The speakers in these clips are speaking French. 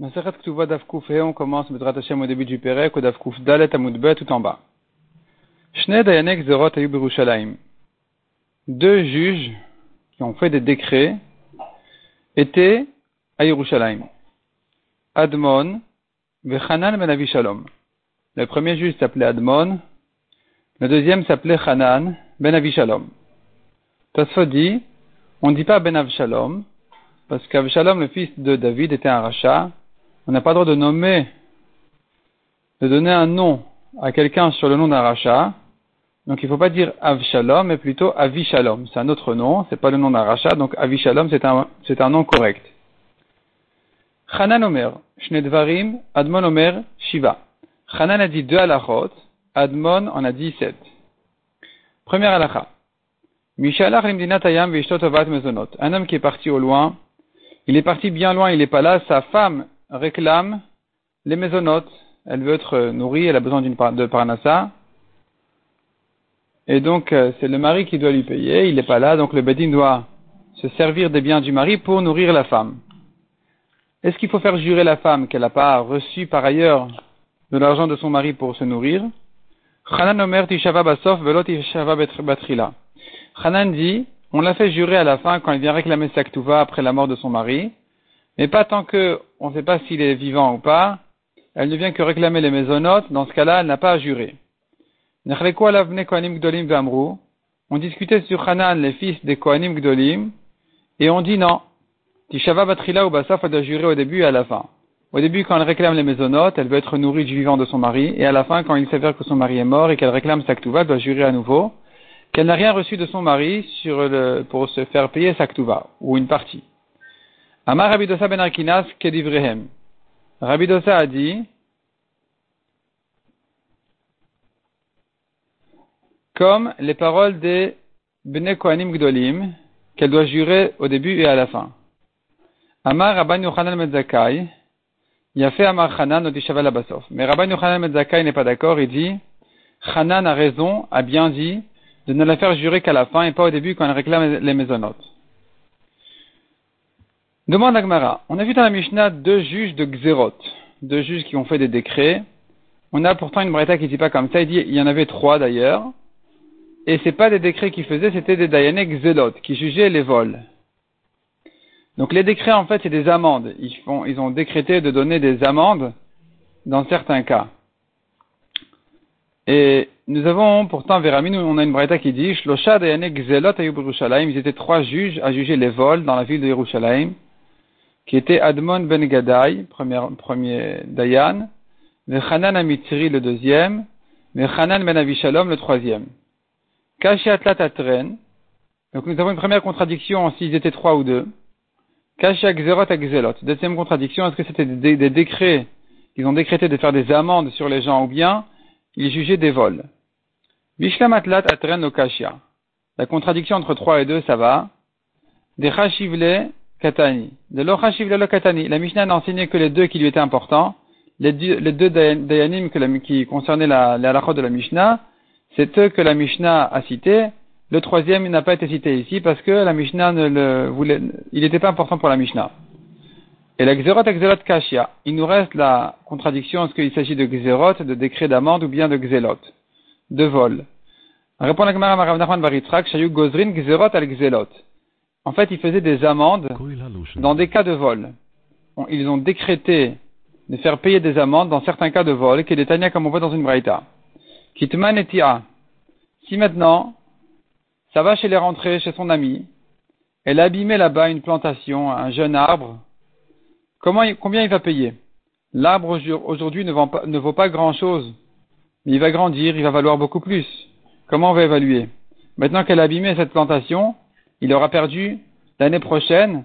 Maseret Ktuva Davkouf He, on commence Bedrat Hashem au début du Perek, au Davkouf Dalet Amudbet tout en bas. Shne Dayanek Zerot Ayub Yerushalayim. Deux juges qui ont fait des décrets étaient à Yerushalayim. Admon Vechanan Ben Avishalom. Le premier juge s'appelait Admon, le deuxième s'appelait Hanan Ben Avishalom. Tosfot dit, on ne dit pas Ben Avishalom, parce qu'Avshalom, le fils de David, était un rachat. On n'a pas le droit de nommer, de donner un nom à quelqu'un sur le nom d'un rachat. Donc il ne faut pas dire Avshalom, mais plutôt Avishalom. C'est un autre nom, c'est pas le nom d'un rachat, donc Avishalom, c'est un, un nom correct. Hanan Omer, Shnedvarim, Admon Omer, Shiva. Hanan a dit deux halachot, Admon en a dit sept. Première halacha. Mishalach. Un homme qui est parti au loin, il est parti bien loin, il n'est pas là, sa femme réclame les maisonnotes, elle veut être nourrie, elle a besoin d'une de parnassa, et donc euh, c'est le mari qui doit lui payer, il n'est pas là, donc le bedin doit se servir des biens du mari pour nourrir la femme. Est-ce qu'il faut faire jurer la femme qu'elle n'a pas reçu par ailleurs de l'argent de son mari pour se nourrir? Hanan dit, on l'a fait jurer à la fin quand il vient réclamer sa après la mort de son mari, mais pas tant que on ne sait pas s'il est vivant ou pas, elle ne vient que réclamer les maisonnotes, dans ce cas-là, elle n'a pas à jurer. On discutait sur Hanan, les fils des Kohanim Gdolim, et on dit non. Tishava Batrila ou Basaf, doit jurer au début et à la fin. Au début, quand elle réclame les maisonnotes, elle veut être nourrie du vivant de son mari, et à la fin, quand il s'avère que son mari est mort et qu'elle réclame sa elle doit jurer à nouveau qu'elle n'a rien reçu de son mari sur le, pour se faire payer sa ktuva, ou une partie. Amar Rabidosa ben Arkinas kedivrehem. Rabidosa a dit, comme les paroles des Bene Kohanim Gdolim, qu'elle doit jurer au début et à la fin. Amar Rabban Yochanan Medzakai, fait Amar Hanan Odishaval Abasof. Mais Rabban Yochanan Medzakai n'est pas d'accord, il dit, Hanan a raison, a bien dit, de ne la faire jurer qu'à la fin et pas au début quand elle réclame les maisonnotes. Demande à Gmara. On a vu dans la Mishnah deux juges de Xerot, deux juges qui ont fait des décrets. On a pourtant une breta qui ne dit pas comme ça. Il dit, il y en avait trois d'ailleurs. Et c'est pas des décrets qu'ils faisaient, c'était des Dayané Xelot, qui jugeaient les vols. Donc les décrets, en fait, c'est des amendes. Ils, ont décrété de donner des amendes dans certains cas. Et nous avons pourtant, Véramin, on a une braïta qui dit, Shlosha Dayané Yerushalayim, ils étaient trois juges à juger les vols dans la ville de Yerushalayim, qui étaient Admon Ben Gadai, premier, premier Dayan, Vechanan Amitri, le deuxième, Vechanan Ben Avishalom, le troisième. Kashi Atlat Atren, donc nous avons une première contradiction s'ils étaient trois ou deux. Kashi Xerot Xelot. Deuxième contradiction, est-ce que c'était des, décrets qu'ils ont décrété de faire des amendes sur les gens ou bien il jugeait des vols? Vishlamatlat atren okashia. La contradiction entre 3 et 2, ça va. Des chashivle katani. De lo chashivle katani. La Mishnah n'a enseigné que les deux qui lui étaient importants. Les deux, les deux dayanim qui concernaient la, la de la Mishnah, c'est eux que la Mishnah a cités. Le troisième, n'a pas été cité ici parce que la Mishnah ne le voulait, il n'était pas important pour la Mishnah. Et la Xerot Xerot Kashia. Il nous reste la contradiction, est-ce qu'il s'agit de Xerot, de décret d'amende ou bien de Xelot, de vol? Répond la Gemara Marav Nachman Baritzrak, Shayu Gozrin Xerot al Xelot. En fait, ils faisaient des amendes dans des cas de vol. Ils ont décrété de faire payer des amendes dans certains cas de vol, qui est des comme on voit dans une braïta. Kitman et Tia. Si maintenant, ça va chez les rentrées, chez son ami, elle a abîmé là-bas une plantation, un jeune arbre, Comment, combien il va payer? L'arbre aujourd'hui ne, ne, vaut pas grand-chose, mais il va grandir, il va valoir beaucoup plus. Comment on va évaluer? Maintenant qu'elle a abîmé cette plantation, il aura perdu l'année prochaine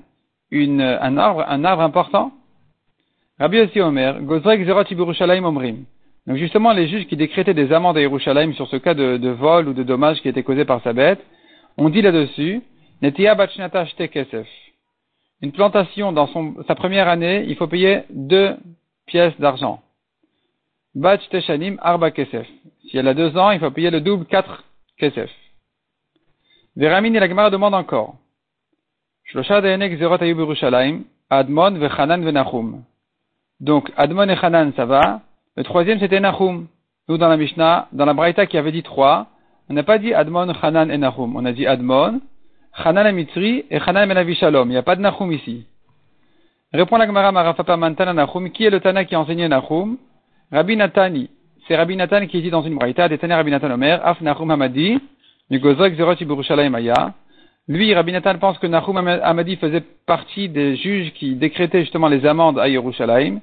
un, arbre, important. Rabbi aussi Omer, Gozrek Zerot Omrim. Donc justement, les juges qui décrétaient des amendes à Yerushalayim sur ce cas de, de, vol ou de dommage qui était causé par sa bête, ont dit là-dessus, Netia Bachnata Kesef une plantation dans son, sa première année, il faut payer deux pièces d'argent. Bach Teshanim Arba Kesef. Si elle a deux ans, il faut payer le double quatre Kesef. Veramin et la Gemara demande encore. Admon Venachum. Donc, Admon et Hanan, ça va. Le troisième, c'était Nahum. Nous, dans la Mishnah, dans la Braïta qui avait dit trois, on n'a pas dit Admon, Hanan et Nahum. On a dit Admon, Hanan et Mitzri et Hanan et Shalom. Il n'y a pas de Nahum ici. Répond la Gemara Marafapa Mantana Nahum. Qui est le Tana qui a enseigné Nahum? Rabbi Natani. C'est Rabbi Nathan qui dit dans une Braïta, des Rabbi Nathan Omer, Af Nahum Hamadi, Lui, Rabbi Nathan pense que Nahum Hamadi faisait partie des juges qui décrétaient justement les amendes à Yerushalayim.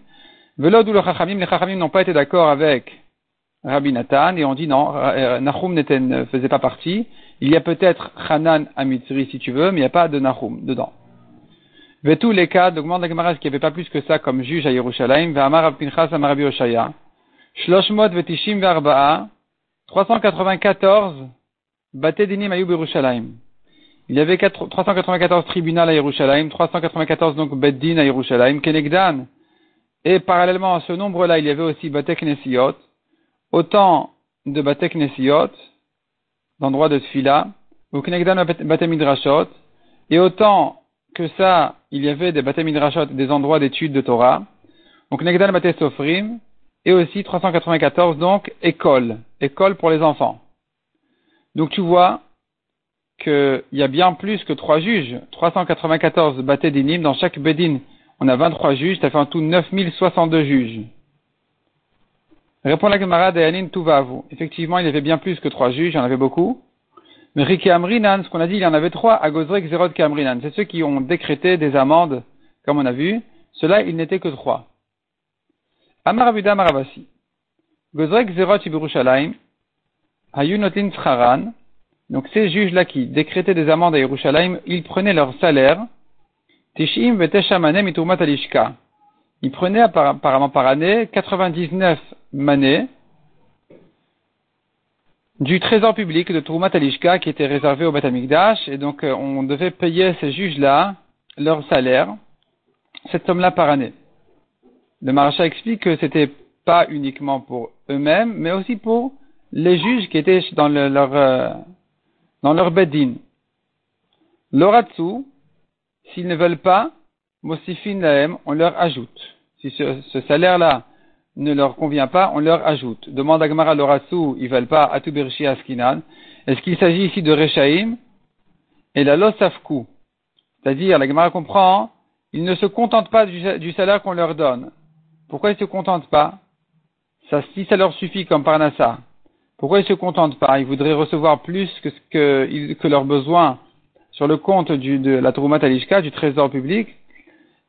Velod ou le Chachamim, les Chachamim n'ont pas été d'accord avec Rabbi Nathan et on dit non, euh, Nahum ne faisait pas partie. Il y a peut-être Hanan Amitzri si tu veux, mais il n'y a pas de Nahum dedans. Tous les cas, demande la Gemara qu'il n'y avait pas plus que ça comme juge à Yerushalayim, Amar Pinchas Amarabi Oshaya. Shloshmot Vetishim Verba'a, 394 Il y avait 394 tribunaux à Yerushalayim, 394 donc Beddin à Yerushalayim, Kenegdan. Et parallèlement à ce nombre-là, il y avait aussi Batek Nesiot, autant de Batek Nesiot, d'endroits de Tfila, ou Kenegdan Bate Midrashot, et autant que ça, il y avait des Bate Midrashot, des endroits d'études de Torah, donc Kenegdan Bate Sofrim, et aussi 394, donc école, école pour les enfants. Donc tu vois qu'il y a bien plus que trois juges, 394 bâtés d'inim, dans chaque bedin, on a 23 juges, ça fait en tout 9062 juges. Répond la camarade Yanin vous. Effectivement, il y avait bien plus que trois juges, il y en avait beaucoup. Mais Riki Amrinan, ce qu'on a dit, il y en avait trois, à Gozrek, Zerod, Kamrinan. C'est ceux qui ont décrété des amendes, comme on a vu. Cela, il n'était que trois. Amar Abuda Maravasi. Gozrek Zerot Ibirushalayim, Hayunotin Tcharan. Donc ces juges-là qui décrétaient des amendes à Yerushalayim, ils prenaient leur salaire. Tishim veteshamanem iturmat alishka. Ils prenaient apparemment par année 99 manées du trésor public de Turmat Alishka qui était réservé au Batamikdash et donc euh, on devait payer ces juges-là leur salaire, cette somme-là par année. Le Maracha explique que c'était pas uniquement pour eux-mêmes, mais aussi pour les juges qui étaient dans leur, euh, dans leur bedin. L'oratsu, s'ils ne veulent pas, mosifin laem, on leur ajoute. Si ce, salaire-là ne leur convient pas, on leur ajoute. Demande à Gemara l'oratsu, ils veulent pas atubershi askinan. Est-ce qu'il s'agit ici de Rechaim et la losafku? C'est-à-dire, la Gemara comprend, ils ne se contentent pas du salaire qu'on leur donne. Pourquoi ils ne se contentent pas? Si ça leur suffit comme Parnassa, pourquoi ils ne se contentent pas? Ils voudraient recevoir plus que, leurs besoins sur le compte de la Troumat Alishka, du trésor public.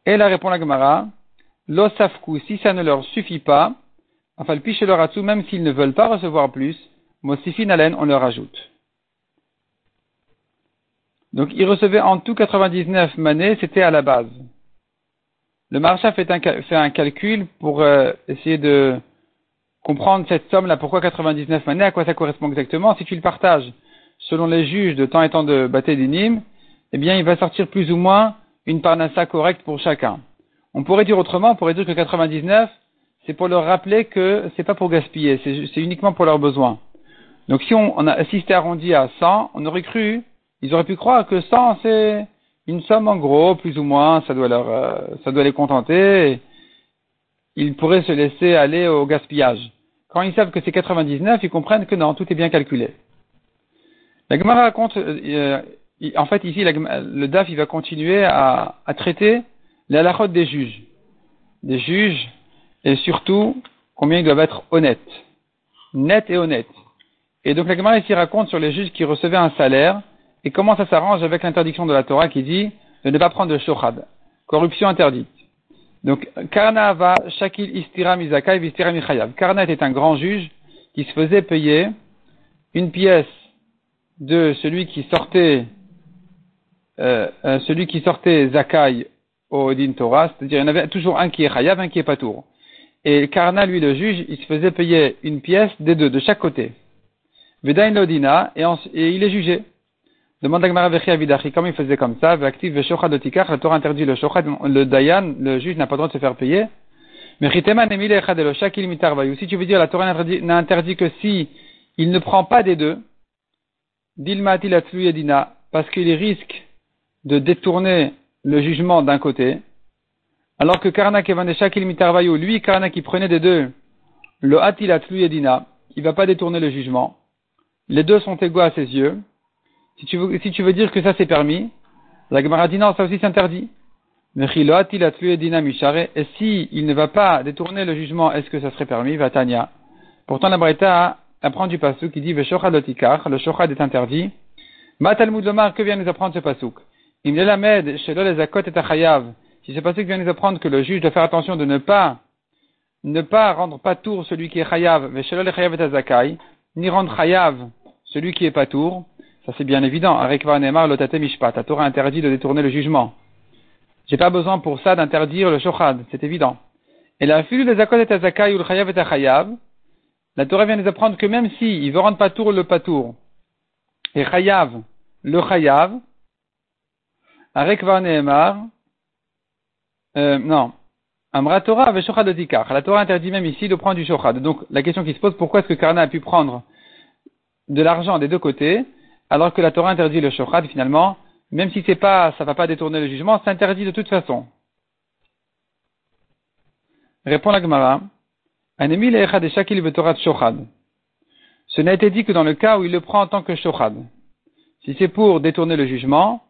Et la répond la Gemara, l'osafku, si ça ne leur suffit pas, enfin le piche leur atout, même s'ils ne veulent pas recevoir plus, mosifin alen, on leur ajoute. Donc ils recevaient en tout 99 manées, c'était à la base. Le marchand fait un, calcul pour euh, essayer de comprendre cette somme-là, pourquoi 99 manées, à quoi ça correspond exactement. Si tu le partages selon les juges de temps et temps de bâté d'inim, eh bien, il va sortir plus ou moins une parnassa correcte pour chacun. On pourrait dire autrement, on pourrait dire que 99, c'est pour leur rappeler que c'est pas pour gaspiller, c'est uniquement pour leurs besoins. Donc si on, on a assisté arrondi à 100, on aurait cru, ils auraient pu croire que 100 c'est une somme en gros, plus ou moins, ça doit leur, euh, ça doit les contenter. Ils pourraient se laisser aller au gaspillage. Quand ils savent que c'est 99, ils comprennent que non, tout est bien calculé. La Gemara raconte, euh, en fait ici, le DAF va continuer à, à traiter les halachot des juges. Des juges, et surtout, combien ils doivent être honnêtes. Net et honnêtes. Et donc la Gemara ici raconte sur les juges qui recevaient un salaire, et comment ça s'arrange avec l'interdiction de la Torah qui dit de ne pas prendre de shochad, corruption interdite. Donc, Karna va Shakil Istira Mizakai Vistira Michayav. Karna était un grand juge qui se faisait payer une pièce de celui qui sortait, euh, euh celui qui sortait Zakai au Din Torah, c'est-à-dire il y en avait toujours un qui est Chayav, un qui est Patour. Et Karna, lui, le juge, il se faisait payer une pièce des deux, de chaque côté. Vedain Lodina, et, et il est jugé. Demande à Vidachi, comme il faisait comme ça, active la Torah interdit le shochad, le dayan, le juge n'a pas le droit de se faire payer. Mais si tu veux dire la Torah n'a interdit que si il ne prend pas des deux, parce qu'il risque de détourner le jugement d'un côté, Alors que Karna Kevaneshakil Mitarvayu, lui, Karna qui prenait des deux, le Atilat Edina, il va pas détourner le jugement. Les deux sont égaux à ses yeux. Si tu veux, dire que ça c'est permis, la Gemara dit non, ça aussi c'est interdit. Et si il ne va pas détourner le jugement, est-ce que ça serait permis? Va Tanya. Pourtant, la Breta apprend du pasuk qui dit le shochad est interdit. Ma Lomar, que vient nous apprendre ce pasuk? Il la med, shelo les akot et achayav. Si ce pasuk vient nous apprendre que le juge doit faire attention de ne pas, ne pas rendre pas tour celui qui est chayav, shelo le chayav et azakai, ni rendre chayav celui qui est pas tour, ça c'est bien évident. La Torah interdit de détourner le jugement. J'ai pas besoin pour ça d'interdire le shochad, c'est évident. Et la fille des akot et azakai ou le chayav et achayav, la Torah vient nous apprendre que même si il veut rendre patour le patour, et chayav, le chayav, avec Nehemar, euh, non, Amra Torah avec Shochad de La Torah interdit même ici de prendre du Shochad. Donc la question qui se pose, pourquoi est-ce que Karna a pu prendre de l'argent des deux côtés, alors que la Torah interdit le Shochad finalement, même si c'est pas, ça va pas détourner le jugement, c'est interdit de toute façon. Répond la Gemara. Ce n'a été dit que dans le cas où il le prend en tant que shochad. Si c'est pour détourner le jugement,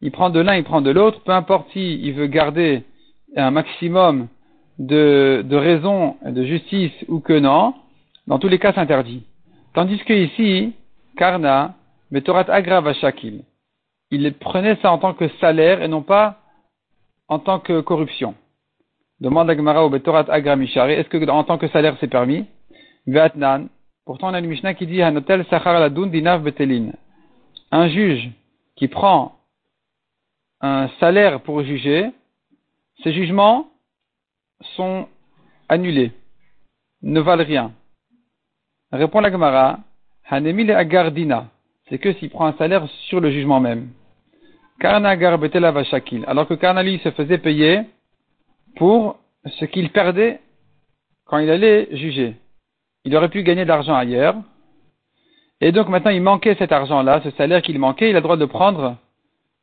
il prend de l'un, il prend de l'autre, peu importe s'il il veut garder un maximum de, de raison, de justice ou que non, dans tous les cas c'est interdit. Tandis que ici, Karna, Betorat Agrava Shakil, il prenait ça en tant que salaire et non pas en tant que corruption. Demande à Gemara au Betorat Agra est-ce que en tant que salaire c'est permis? Vatnan. Pourtant on a une Mishnah qui dit Hanotel Sachar Ladun Dinav Betelin. Un juge qui prend un salaire pour juger, ces jugements sont annulés, ne valent rien. Répond la Gemara, Hanemil Agardina, c'est que s'il prend un salaire sur le jugement même. Alors que Karna lui se faisait payer pour ce qu'il perdait quand il allait juger. Il aurait pu gagner de l'argent ailleurs. Et donc maintenant il manquait cet argent-là, ce salaire qu'il manquait, il a le droit de prendre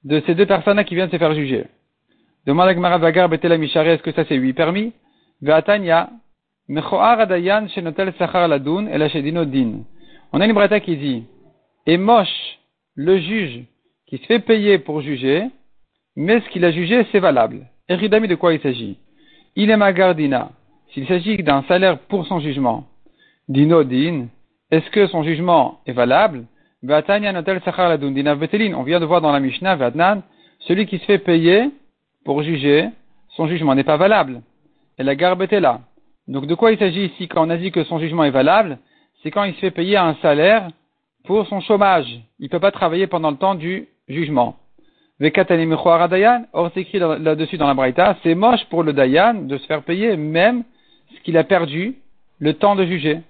de ces deux personnes-là qui viennent se faire juger. Demande à est-ce que ça c'est lui permis? Mechoar Adayan Shenotel Ladun El Din. On a une breta qui dit, et moche le juge qui se fait payer pour juger, mais ce qu'il a jugé c'est valable. Eridami de quoi il s'agit? Il est magardina. S'il s'agit d'un salaire pour son jugement, dino din, est-ce que son jugement est valable? On vient de voir dans la Mishnah, celui qui se fait payer pour juger, son jugement n'est pas valable. Et la garbe était là. Donc de quoi il s'agit ici quand on a dit que son jugement est valable? C'est quand il se fait payer un salaire pour son chômage. Il ne peut pas travailler pendant le temps du jugement. Or, c'est écrit là-dessus dans la Braïta, c'est moche pour le Dayan de se faire payer même ce qu'il a perdu le temps de juger.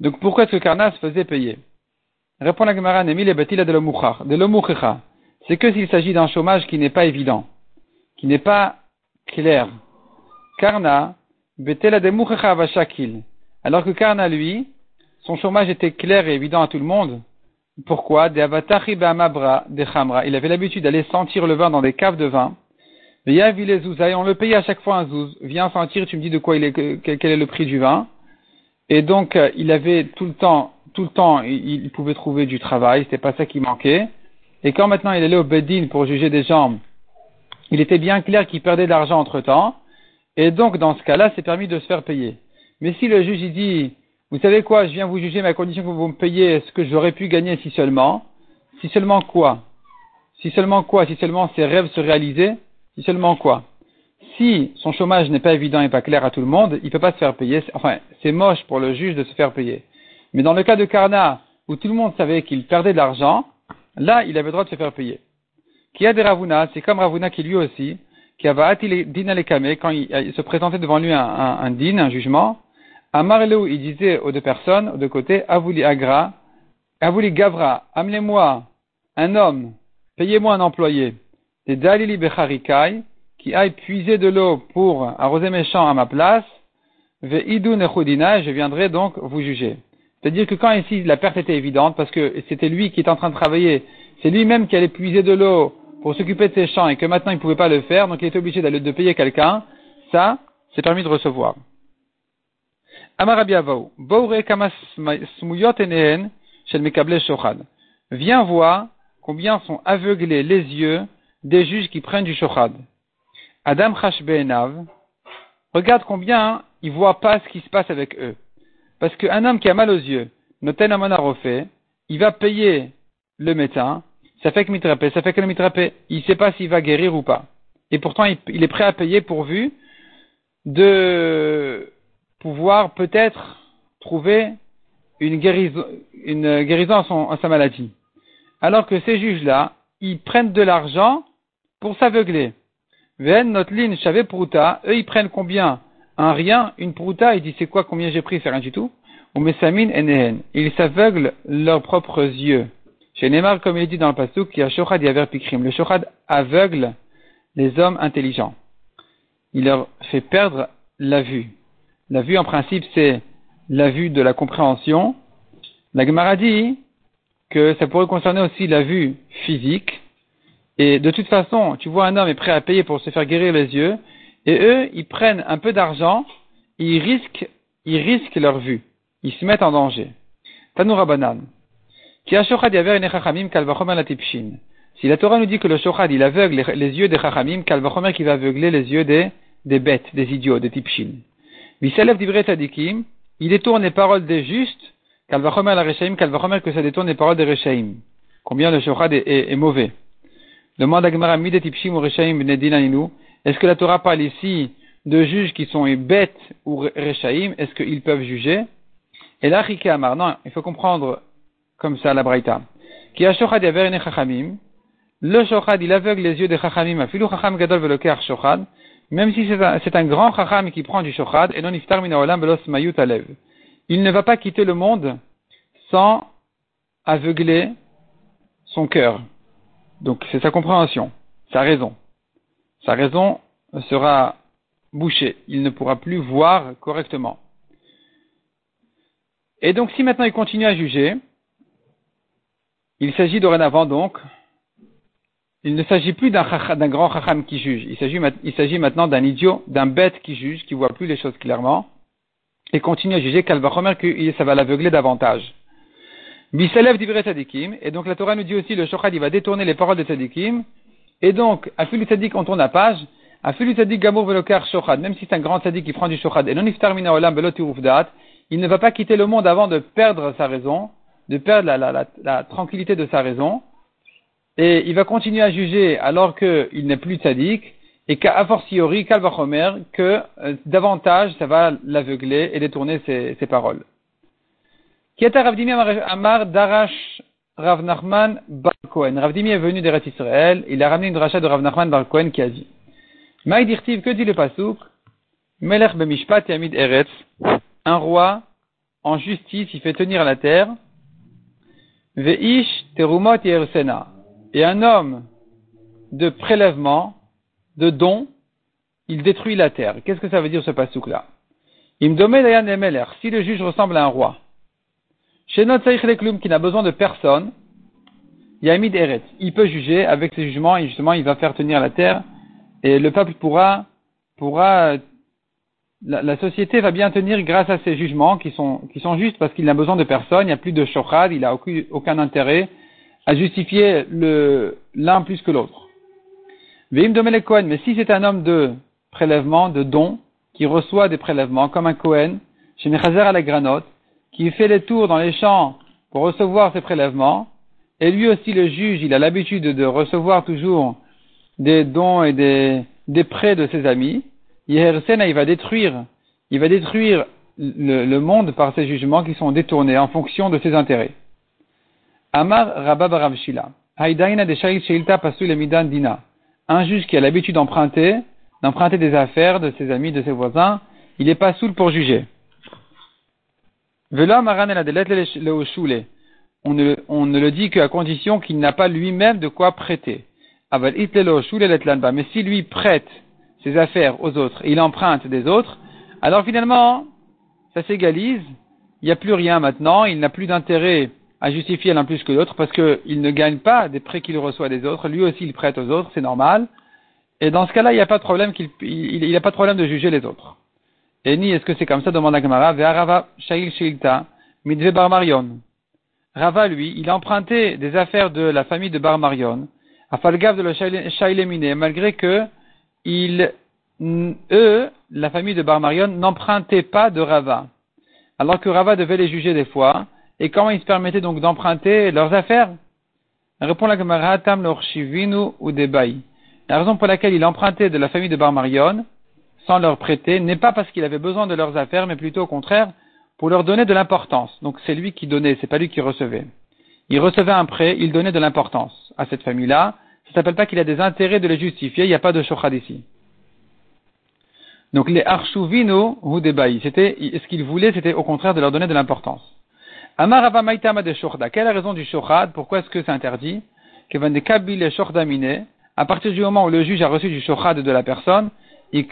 Donc, pourquoi est-ce que Karna se faisait payer? Répond la Gemara, de. C'est que s'il s'agit d'un chômage qui n'est pas évident, qui n'est pas clair. Karna, betela de vashakil. Alors que Karna, lui, son chômage était clair et évident à tout le monde, pourquoi? Il avait l'habitude d'aller sentir le vin dans des caves de vin. on le payait à chaque fois un zouz. Viens sentir, tu me dis de quoi il est, quel est le prix du vin. Et donc, euh, il avait tout le temps, tout le temps, il, pouvait trouver du travail, c'était pas ça qui manquait. Et quand maintenant il allait au Bedin pour juger des gens, il était bien clair qu'il perdait de l'argent entre temps. Et donc, dans ce cas-là, c'est permis de se faire payer. Mais si le juge, dit, vous savez quoi, je viens vous juger ma condition que vous me payez ce que j'aurais pu gagner si seulement. Si seulement quoi Si seulement quoi Si seulement ses rêves se réalisaient Si seulement quoi Si son chômage n'est pas évident et pas clair à tout le monde, il ne peut pas se faire payer. Enfin, c'est moche pour le juge de se faire payer. Mais dans le cas de Karna, où tout le monde savait qu'il perdait de l'argent, là, il avait le droit de se faire payer. Qui a des Ravuna, c'est comme Ravuna qui lui aussi, qui avait din quand il, se présentait devant lui un, un, un din, un jugement, Amarlou, il disait aux deux personnes, aux deux côtés, Avouli Agra, Avouli Gavra, amenez-moi un homme, payez-moi un employé, des Dalili Becharikai, qui aille puiser de l'eau pour arroser mes champs à ma place, Ve'idu Nechudina, je viendrai donc vous juger. C'est-à-dire que quand ici la perte était évidente, parce que c'était lui qui était en train de travailler, c'est lui-même qui allait puiser de l'eau pour s'occuper de ses champs et que maintenant il ne pouvait pas le faire, donc il était obligé de payer quelqu'un, ça, c'est permis de recevoir. Viens voir combien sont aveuglés les yeux des juges qui prennent du shochad. Adam Chashbeenav, regarde combien ils voient pas ce qui se passe avec eux. Parce qu'un homme qui a mal aux yeux, noten refait, il va payer le médecin, ça fait que mitrapé, ça fait que le mitrapé, il ne sait pas s'il va guérir ou pas. Et pourtant, il, est prêt à payer pourvu de pouvoir peut-être trouver une guérison, une guérison à, sa maladie. Alors que ces juges-là, ils prennent de l'argent pour s'aveugler. Ven, notre ligne, j'avais prouta, eux, ils prennent combien? Un rien, une prouta, ils disent c'est quoi, combien j'ai pris, c'est rien du tout. Ou mesamine et Ils s'aveuglent leurs propres yeux. Chez Neymar, comme il dit dans le passage, qui a shochad yaver pikrim. Le shochad aveugle les hommes intelligents. Il leur fait perdre la vue. La vue, en principe, c'est la vue de la compréhension. La Gemara dit que ça pourrait concerner aussi la vue physique. Et de toute façon, tu vois un homme est prêt à payer pour se faire guérir les yeux, et eux, ils prennent un peu d'argent, ils risquent, ils risquent leur vue. Ils se mettent en danger. Tanoura banane. Si la Torah nous dit que le shochad, il aveugle les, yeux des chachamim, kalvachomer qui va aveugler les yeux des, des bêtes, des idiots, des tipshin. Il détourne les paroles des justes, kalvachomer la rechaim, kalvachomer que ça détourne les paroles des rechaim. Combien le shochad est, est, est mauvais. Demande à Gemara, des tipshim ou rechaim Est-ce que la Torah parle ici de juges qui sont bêtes ou rechaim? Est-ce qu'ils peuvent juger? Et là, Amar, non, il faut comprendre comme ça la Braïta. Qui a shochad chachamim. Le shochad, il aveugle les yeux des chachamim. Afilu chacham gadol veloker shochad. Même si c'est un, grand chacham qui prend du shochad, et non iftar haolam belos mayut alev. Il ne va pas quitter le monde sans aveugler son cœur. Donc c'est sa compréhension, sa raison. Sa raison sera bouchée. Il ne pourra plus voir correctement. Et donc si maintenant il continue à juger, il s'agit dorénavant donc, il ne s'agit plus d'un grand chacham qui juge, il s'agit maintenant d'un idiot, d'un bête qui juge, qui voit plus les choses clairement, et continue à juger qu'Alvachomer que ça va l'aveugler davantage. Bisalev divrei tzadikim, et donc la Torah nous dit aussi le shochad il va détourner les paroles de tzadikim, et donc, afilu tzadik on tourne la page, afilu tzadik gamur velokar shochad, même si c'est un grand tzadik qui prend du shochad, et non iftar mina olam il ne va pas quitter le monde avant de perdre sa raison, de perdre la, tranquillité de sa raison, et il va continuer à juger alors qu'il n'est plus sadique, et qu'à fortiori, Kalvachomer, que euh, davantage ça va l'aveugler et détourner ses, ses paroles. Amar Darash Rav Nachman Bar est venu d'Eretz Israël, il a ramené une rachat de Rav Nachman Bar qui a dit Maïdirtiv, que dit le Pasuk? Melech Bemishpat Yamid Eretz, un roi en justice, il fait tenir la terre, Veish terumot yersena. Et un homme de prélèvement, de don, il détruit la terre. Qu'est-ce que ça veut dire ce dayan Si le juge ressemble à un roi, chez notre qui n'a besoin de personne, Yamid Eret, il peut juger avec ses jugements et justement il va faire tenir la terre et le peuple pourra, pourra la, société va bien tenir grâce à ces jugements qui sont, qui sont justes parce qu'il n'a besoin de personne, il n'y a plus de shochad, il n'a aucun, intérêt à justifier l'un plus que l'autre. Veim domele Cohen, mais si c'est un homme de prélèvement, de don, qui reçoit des prélèvements, comme un Cohen, chez Mechazer à la granote, qui fait les tours dans les champs pour recevoir ses prélèvements, et lui aussi le juge, il a l'habitude de recevoir toujours des dons et des, des prêts de ses amis, Yehersena, il va détruire, il va détruire le, monde par ses jugements qui sont détournés en fonction de ses intérêts. Amar Rabba Ramshila. Haidaina de Sheilta Pasul Dina. Un juge qui a l'habitude d'emprunter, d'emprunter des affaires de ses amis, de ses voisins, il n'est pas saoul pour juger. Vela Maran on ne, on ne le dit qu'à condition qu'il n'a pas lui-même de quoi prêter. Mais si lui prête ses affaires aux autres et il emprunte des autres, alors finalement, ça s'égalise, il n'y a plus rien maintenant, il n'a plus d'intérêt à justifier l'un plus que l'autre parce qu'il ne gagne pas des prêts qu'il reçoit des autres. Lui aussi, il prête aux autres, c'est normal. Et dans ce cas-là, il n'y a pas de problème qu'il, il, a pas de problème de juger les autres. Et ni est-ce que c'est comme ça, demande Gemara, Ve'arava Shail Shilta, Midve Bar Marion. Rava, lui, il a emprunté des affaires de la famille de Bar Marion, à Falgav de le Miné, malgré que il, eux, la famille de Bar Marion, n'empruntaient pas de Rava. Alors que Rava devait les juger des fois, et comment ils se permettaient donc d'emprunter leurs affaires Répond la Gemara, Tam ou La raison pour laquelle il empruntait de la famille de Bar Marion, sans leur prêter, n'est pas parce qu'il avait besoin de leurs affaires, mais plutôt au contraire, pour leur donner de l'importance. Donc c'est lui qui donnait, c'est pas lui qui recevait. Il recevait un prêt, il donnait de l'importance à cette famille-là. Ça s'appelle pas qu'il a des intérêts de les justifier, il n'y a pas de shochad ici. Donc les archuvino ou des c'était, ce qu'il voulait, c'était au contraire de leur donner de l'importance. Maitama de. Quelle est la raison du shochad? Pourquoi est-ce que c'est interdit? À partir du moment où le juge a reçu du shochad de la personne, il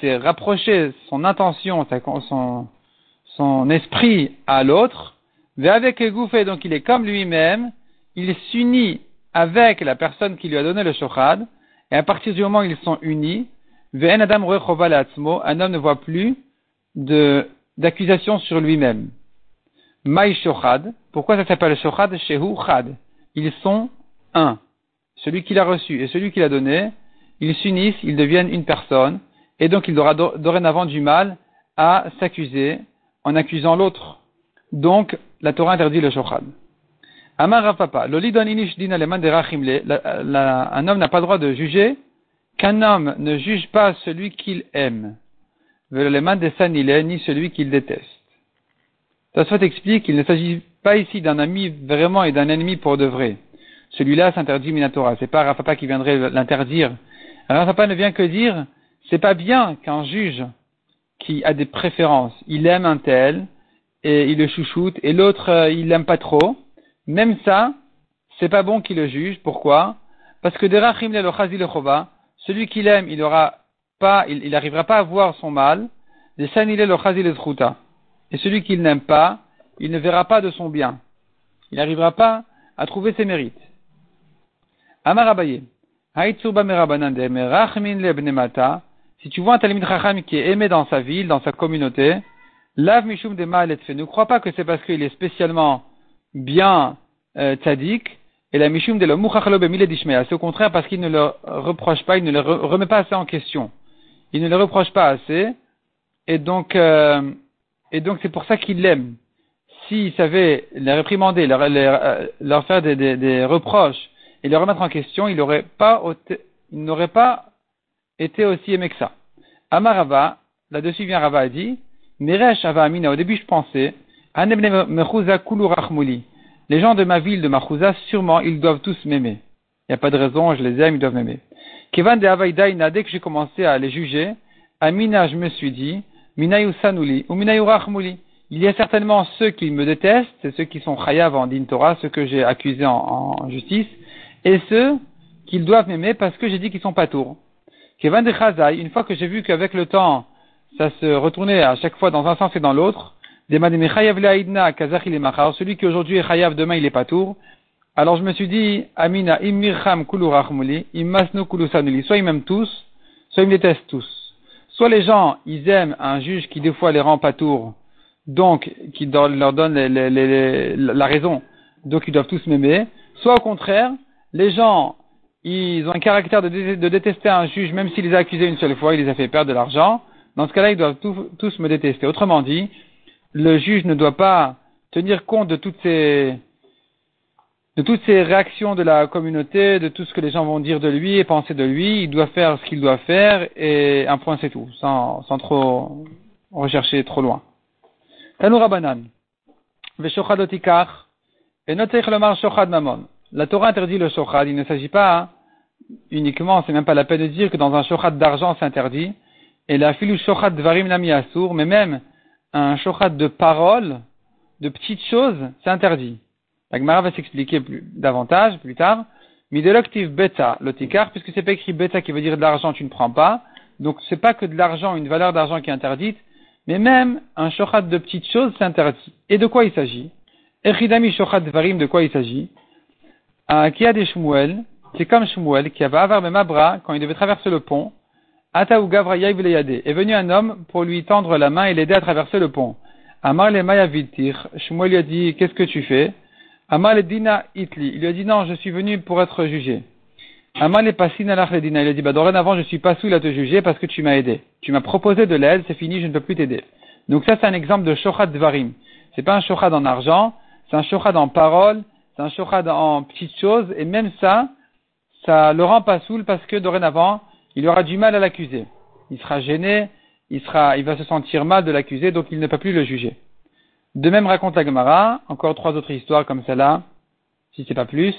s'est rapproché son intention, son, son esprit à l'autre, avec gouffé, donc il est comme lui-même, il s'unit avec la personne qui lui a donné le shochad, et à partir du moment où ils sont unis, un homme ne voit plus de d'accusation sur lui-même. Maï shochad. Pourquoi ça s'appelle shochad? Shehu chad. Ils sont un. Celui qui l'a reçu et celui qui l'a donné, ils s'unissent, ils deviennent une personne, et donc il aura dorénavant du mal à s'accuser en accusant l'autre. Donc, la Torah interdit le shochad. Amar Papa, un homme n'a pas le droit de juger qu'un homme ne juge pas celui qu'il aime ni celui qu'il déteste. soit explique qu'il ne s'agit pas ici d'un ami vraiment et d'un ennemi pour de vrai. Celui-là s'interdit Minatora. C'est pas Rafapa qui viendrait l'interdire. Rafapa ne vient que dire, c'est pas bien qu'un juge qui a des préférences, il aime un tel, et il le chouchoute, et l'autre, euh, il l'aime pas trop. Même ça, c'est pas bon qu'il le juge. Pourquoi? Parce que Derachim le celui qu'il aime, il aura il n'arrivera pas à voir son mal, et celui qu'il n'aime pas, il ne verra pas de son bien. Il n'arrivera pas à trouver ses mérites. Amarabaye. Si tu vois un Talmud Chacham qui est aimé dans sa ville, dans sa communauté, lav mishum de. Ne crois pas que c'est parce qu'il est spécialement bien euh, tzaddik, et la mishum de le C'est au contraire parce qu'il ne le reproche pas, il ne le remet pas assez en question il ne les reproche pas assez, et donc, euh, et donc c'est pour ça qu'il l'aime. S'il savait les réprimander, leur, euh, leur faire des, des, des, reproches et les remettre en question, il n'aurait pas, il n'aurait pas été aussi aimé que ça. Amarava, là-dessus vient Rava a dit, Miresh Ava Amina, au début je pensais, les gens de ma ville, de Machouza, sûrement, ils doivent tous m'aimer. Il n'y a pas de raison, je les aime, ils doivent m'aimer. Kevan de dès que j'ai commencé à les juger, Amina, je me suis dit, Minayu Sanuli, ou Minayu Rachmuli. Il y a certainement ceux qui me détestent, ceux qui sont chayav en din Torah, ceux que j'ai accusés en, justice, et ceux qu'ils doivent m'aimer parce que j'ai dit qu'ils sont pas tours. Kevan de Chazai, une fois que j'ai vu qu'avec le temps, ça se retournait à chaque fois dans un sens et dans l'autre, celui qui aujourd'hui est chayav, demain il est pas tour, alors je me suis dit, Amina, immirham kulu rachmuli, immasnu kulu. Soit ils m'aiment tous, soit ils me détestent tous. Soit les gens, ils aiment un juge qui des fois les rend pas tour, donc qui leur donne la raison, donc ils doivent tous m'aimer. Soit au contraire, les gens, ils ont un caractère de, détester un juge, même s'il les a accusés une seule fois, il les a fait perdre de l'argent. Dans ce cas-là, ils doivent tous me détester. Autrement dit, le juge ne doit pas tenir compte de toutes ces de toutes ces réactions de la communauté, de tout ce que les gens vont dire de lui et penser de lui, il doit faire ce qu'il doit faire et un point c'est tout, sans, sans trop rechercher trop loin. Tanoura banan. Et mamon. La Torah interdit le shochad. Il ne s'agit pas uniquement, c'est même pas la peine de dire que dans un shochad d'argent c'est interdit. Et la filu shochad varim nami asur, mais même un shochad de parole, de petites choses, c'est interdit. La Gemara va s'expliquer plus, davantage plus tard. Mideloctiv beta, l'otikar, puisque c'est pas écrit beta qui veut dire de l'argent, tu ne prends pas. Donc c'est pas que de l'argent, une valeur d'argent qui est interdite, Mais même un shochat de petites choses, c'est interdit. Et de quoi il s'agit? Echidami shochat varim, de quoi il s'agit? Qui a des Shmuel, c'est comme Shmuel, qui avait avar Mabra, quand il devait traverser le pont, Ataou Gavra est venu un homme pour lui tendre la main et l'aider à traverser le pont. Amar le Mayavitir, Shmuel lui a dit, qu'est-ce que tu fais? Amar le Dina Itli, il lui a dit, non, je suis venu pour être jugé. Amar le Passin Dina, il a dit, bah, dorénavant, je suis pas sous à te juger parce que tu m'as aidé. Tu m'as proposé de l'aide, c'est fini, je ne peux plus t'aider. Donc ça, c'est un exemple de Shochad Dvarim. C'est pas un Shochad en argent, c'est un Shochad en parole, c'est un Shochad en petites choses, et même ça, ça le rend pas saoul parce que dorénavant, il aura du mal à l'accuser. Il sera gêné, il va se sentir mal de l'accuser, donc il ne peut plus le juger. De même raconte la Gemara, encore trois autres histoires comme celle-là, si c'est pas plus.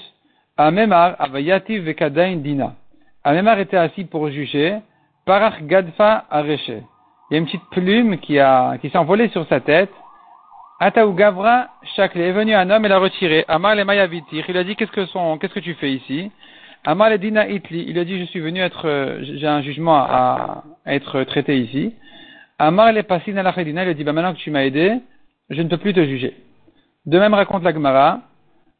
Amemar avayativ vekadain dina. Amemar était assis pour juger, parach gadfa areche. Il y a une petite plume qui a, qui s'est envolée sur sa tête. Ataou Gavra Shakle est venu un homme et l'a retiré. Amar le Mayavitir. Il a dit qu'est-ce que qu'est-ce que tu fais ici? Amar Dina Itli. Il a dit je suis venu être, j'ai un jugement à, être traité ici. Amar le Passin al Il a dit bah maintenant que tu m'as aidé, je ne peux plus te juger. De même raconte la Gemara.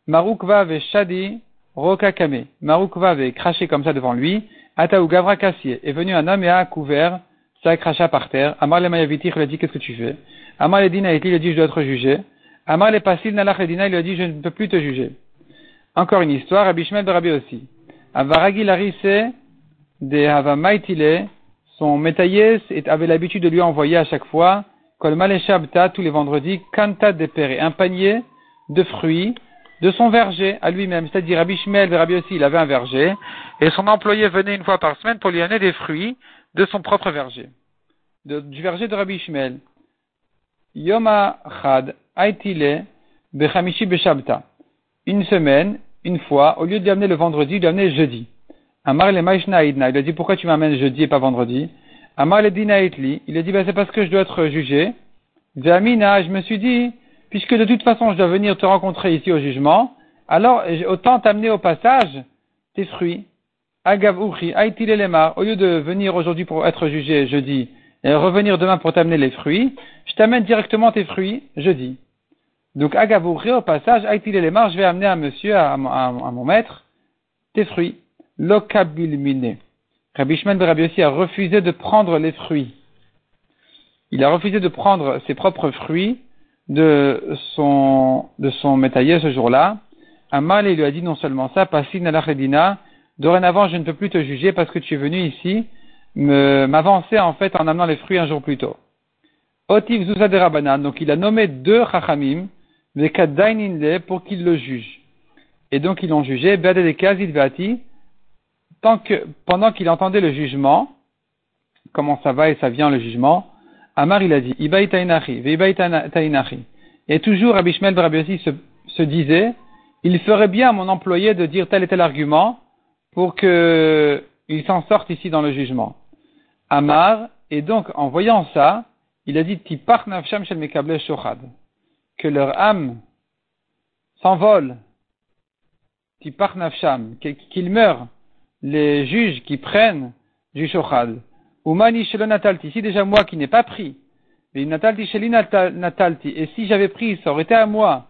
Marukva ve Shadi Roka Kame. Marukva avait craché comme ça devant lui. Ataou Gavra Kassier. Est venu un homme et a couvert ça cracha par terre. Amar le Mayavitir. Il a dit qu'est-ce que tu fais? Amar le Dina. Il a dit je dois être jugé. Amar le Passin al Il a dit je ne peux plus te juger. Encore une histoire. Abishmel de Rabbi aussi. Avaragi Larise de Havamaitile, son métaillès avait l'habitude de lui envoyer à chaque fois, Kol Maleshabta, tous les vendredis, Kanta de Pere, un panier de fruits de son verger à lui-même. C'est-à-dire, Rabbi Shmel, Rabbi aussi, il avait un verger, et son employé venait une fois par semaine pour lui amener des fruits de son propre verger, du verger de Rabbi Shmel. Yoma Chad, Aitile, Bechamishi Beshabta. Une semaine, une fois, au lieu de l'amener le vendredi, il l'a jeudi. Amar le il a dit pourquoi tu m'amènes jeudi et pas vendredi? Amar le Dinaitli, il a dit ben, c'est parce que je dois être jugé. Zamina, je me suis dit, puisque de toute façon je dois venir te rencontrer ici au jugement, alors autant t'amener au passage tes fruits. Agav Uchi, au lieu de venir aujourd'hui pour être jugé jeudi et revenir demain pour t'amener les fruits, je t'amène directement tes fruits jeudi. Donc, Agavouré, au passage, Aïtil les je vais amener à monsieur, à, mon maître, tes fruits. Lokabilmine. Rabbi Shimon de Rabbi aussi a refusé de prendre les fruits. Il a refusé de prendre ses propres fruits de son, de son ce jour-là. Amal, il lui a dit non seulement ça, Passin al dorénavant je ne peux plus te juger parce que tu es venu ici m'avancer en fait en amenant les fruits un jour plus tôt. Otiv Zouza de donc il a nommé deux Chachamim, pour qu'il le juge. Et donc ils l'ont jugé, pendant qu'il entendait le jugement, comment ça va et ça vient le jugement, Amar il a dit, Et toujours Abishmel Brabiosi se, disait, il ferait bien à mon employé de dire tel et tel argument pour qu'il s'en sorte ici dans le jugement. Amar, et donc en voyant ça, il a dit, que leur âme s'envole, qu'ils meurent, les juges qui prennent du shochad. Umani natalti, si déjà moi qui n'ai pas pris, mais natalti natalti, et si j'avais pris, ça aurait été à moi,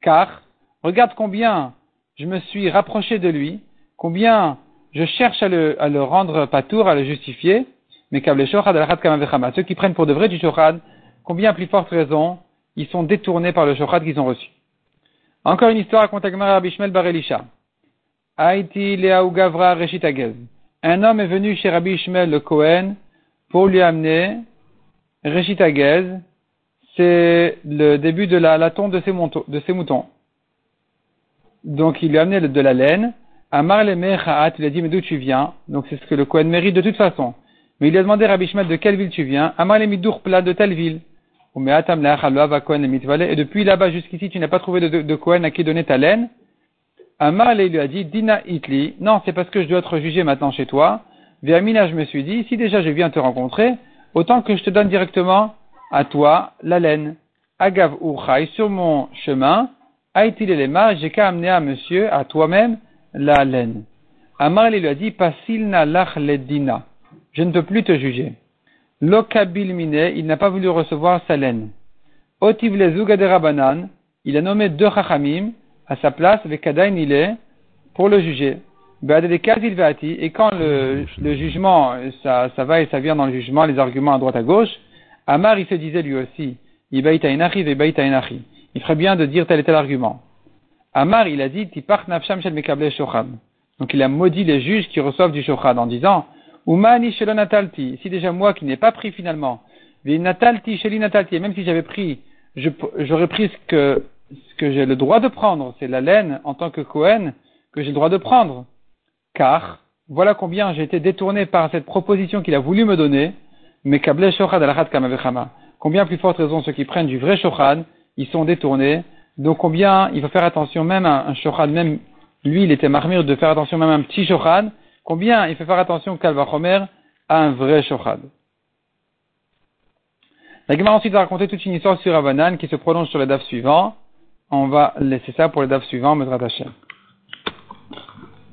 car, regarde combien je me suis rapproché de lui, combien je cherche à le, à le rendre patour, à le justifier, mais ceux qui prennent pour de vrai du shochad, combien plus forte raison ils sont détournés par le shochat qu'ils ont reçu. Encore une histoire à Rabbi Shmel Bar Elisha. Haïti Leaou Gavra Reshitagez. Un homme est venu chez Rabbi Shmel le Kohen pour lui amener Reshitagez. C'est le début de la, la tonte de ses, de moutons. Donc il lui a amené de la laine. Amar le Mechaat, il a dit mais d'où tu viens? Donc c'est ce que le Kohen mérite de toute façon. Mais il a demandé Rabbi Shmel de quelle ville tu viens? Amar le Midour plat de telle ville. Et depuis là-bas jusqu'ici, tu n'as pas trouvé de, de, Cohen à qui donner ta laine. Amal lui a dit, Dina Itli, non, c'est parce que je dois être jugé maintenant chez toi. Vermina, je me suis dit, si déjà je viens te rencontrer, autant que je te donne directement à toi la laine. Agav Urchai, sur mon chemin, Aïtil Elema, j'ai qu'à amener à monsieur, à toi-même, la laine. Amar lui a dit, Pasilna lach ledina. Je ne peux plus te juger. Lokabil mine, il n'a pas voulu recevoir sa laine. Otiv banan, il a nommé deux chachamim à sa place avec Kadain il est pour le juger. Et quand le, jugement, ça, va et ça vient dans le jugement, les arguments à droite à gauche, Amar il se disait lui aussi, il ferait bien de dire tel et tel argument. Amar il a dit, Donc il a maudit les juges qui reçoivent du shochad en disant, Umani natalti, si déjà moi qui n'ai pas pris finalement, natalti natalti, même si j'avais pris, j'aurais pris ce que, ce que j'ai le droit de prendre, c'est la laine en tant que Cohen que j'ai le droit de prendre car voilà combien j'ai été détourné par cette proposition qu'il a voulu me donner, mais Combien plus forte raison ceux qui prennent du vrai shochad, ils sont détournés. Donc combien il faut faire attention même à un shochad, même lui il était marmire de faire attention même à un petit shochad. Combien il faut faire attention Kalvachomer à un vrai shochad. La Gemara ensuite va raconter toute une histoire sur Avanan qui se prolonge sur le DAF suivant. On va laisser ça pour le DAF suivant, Medrat Hashem.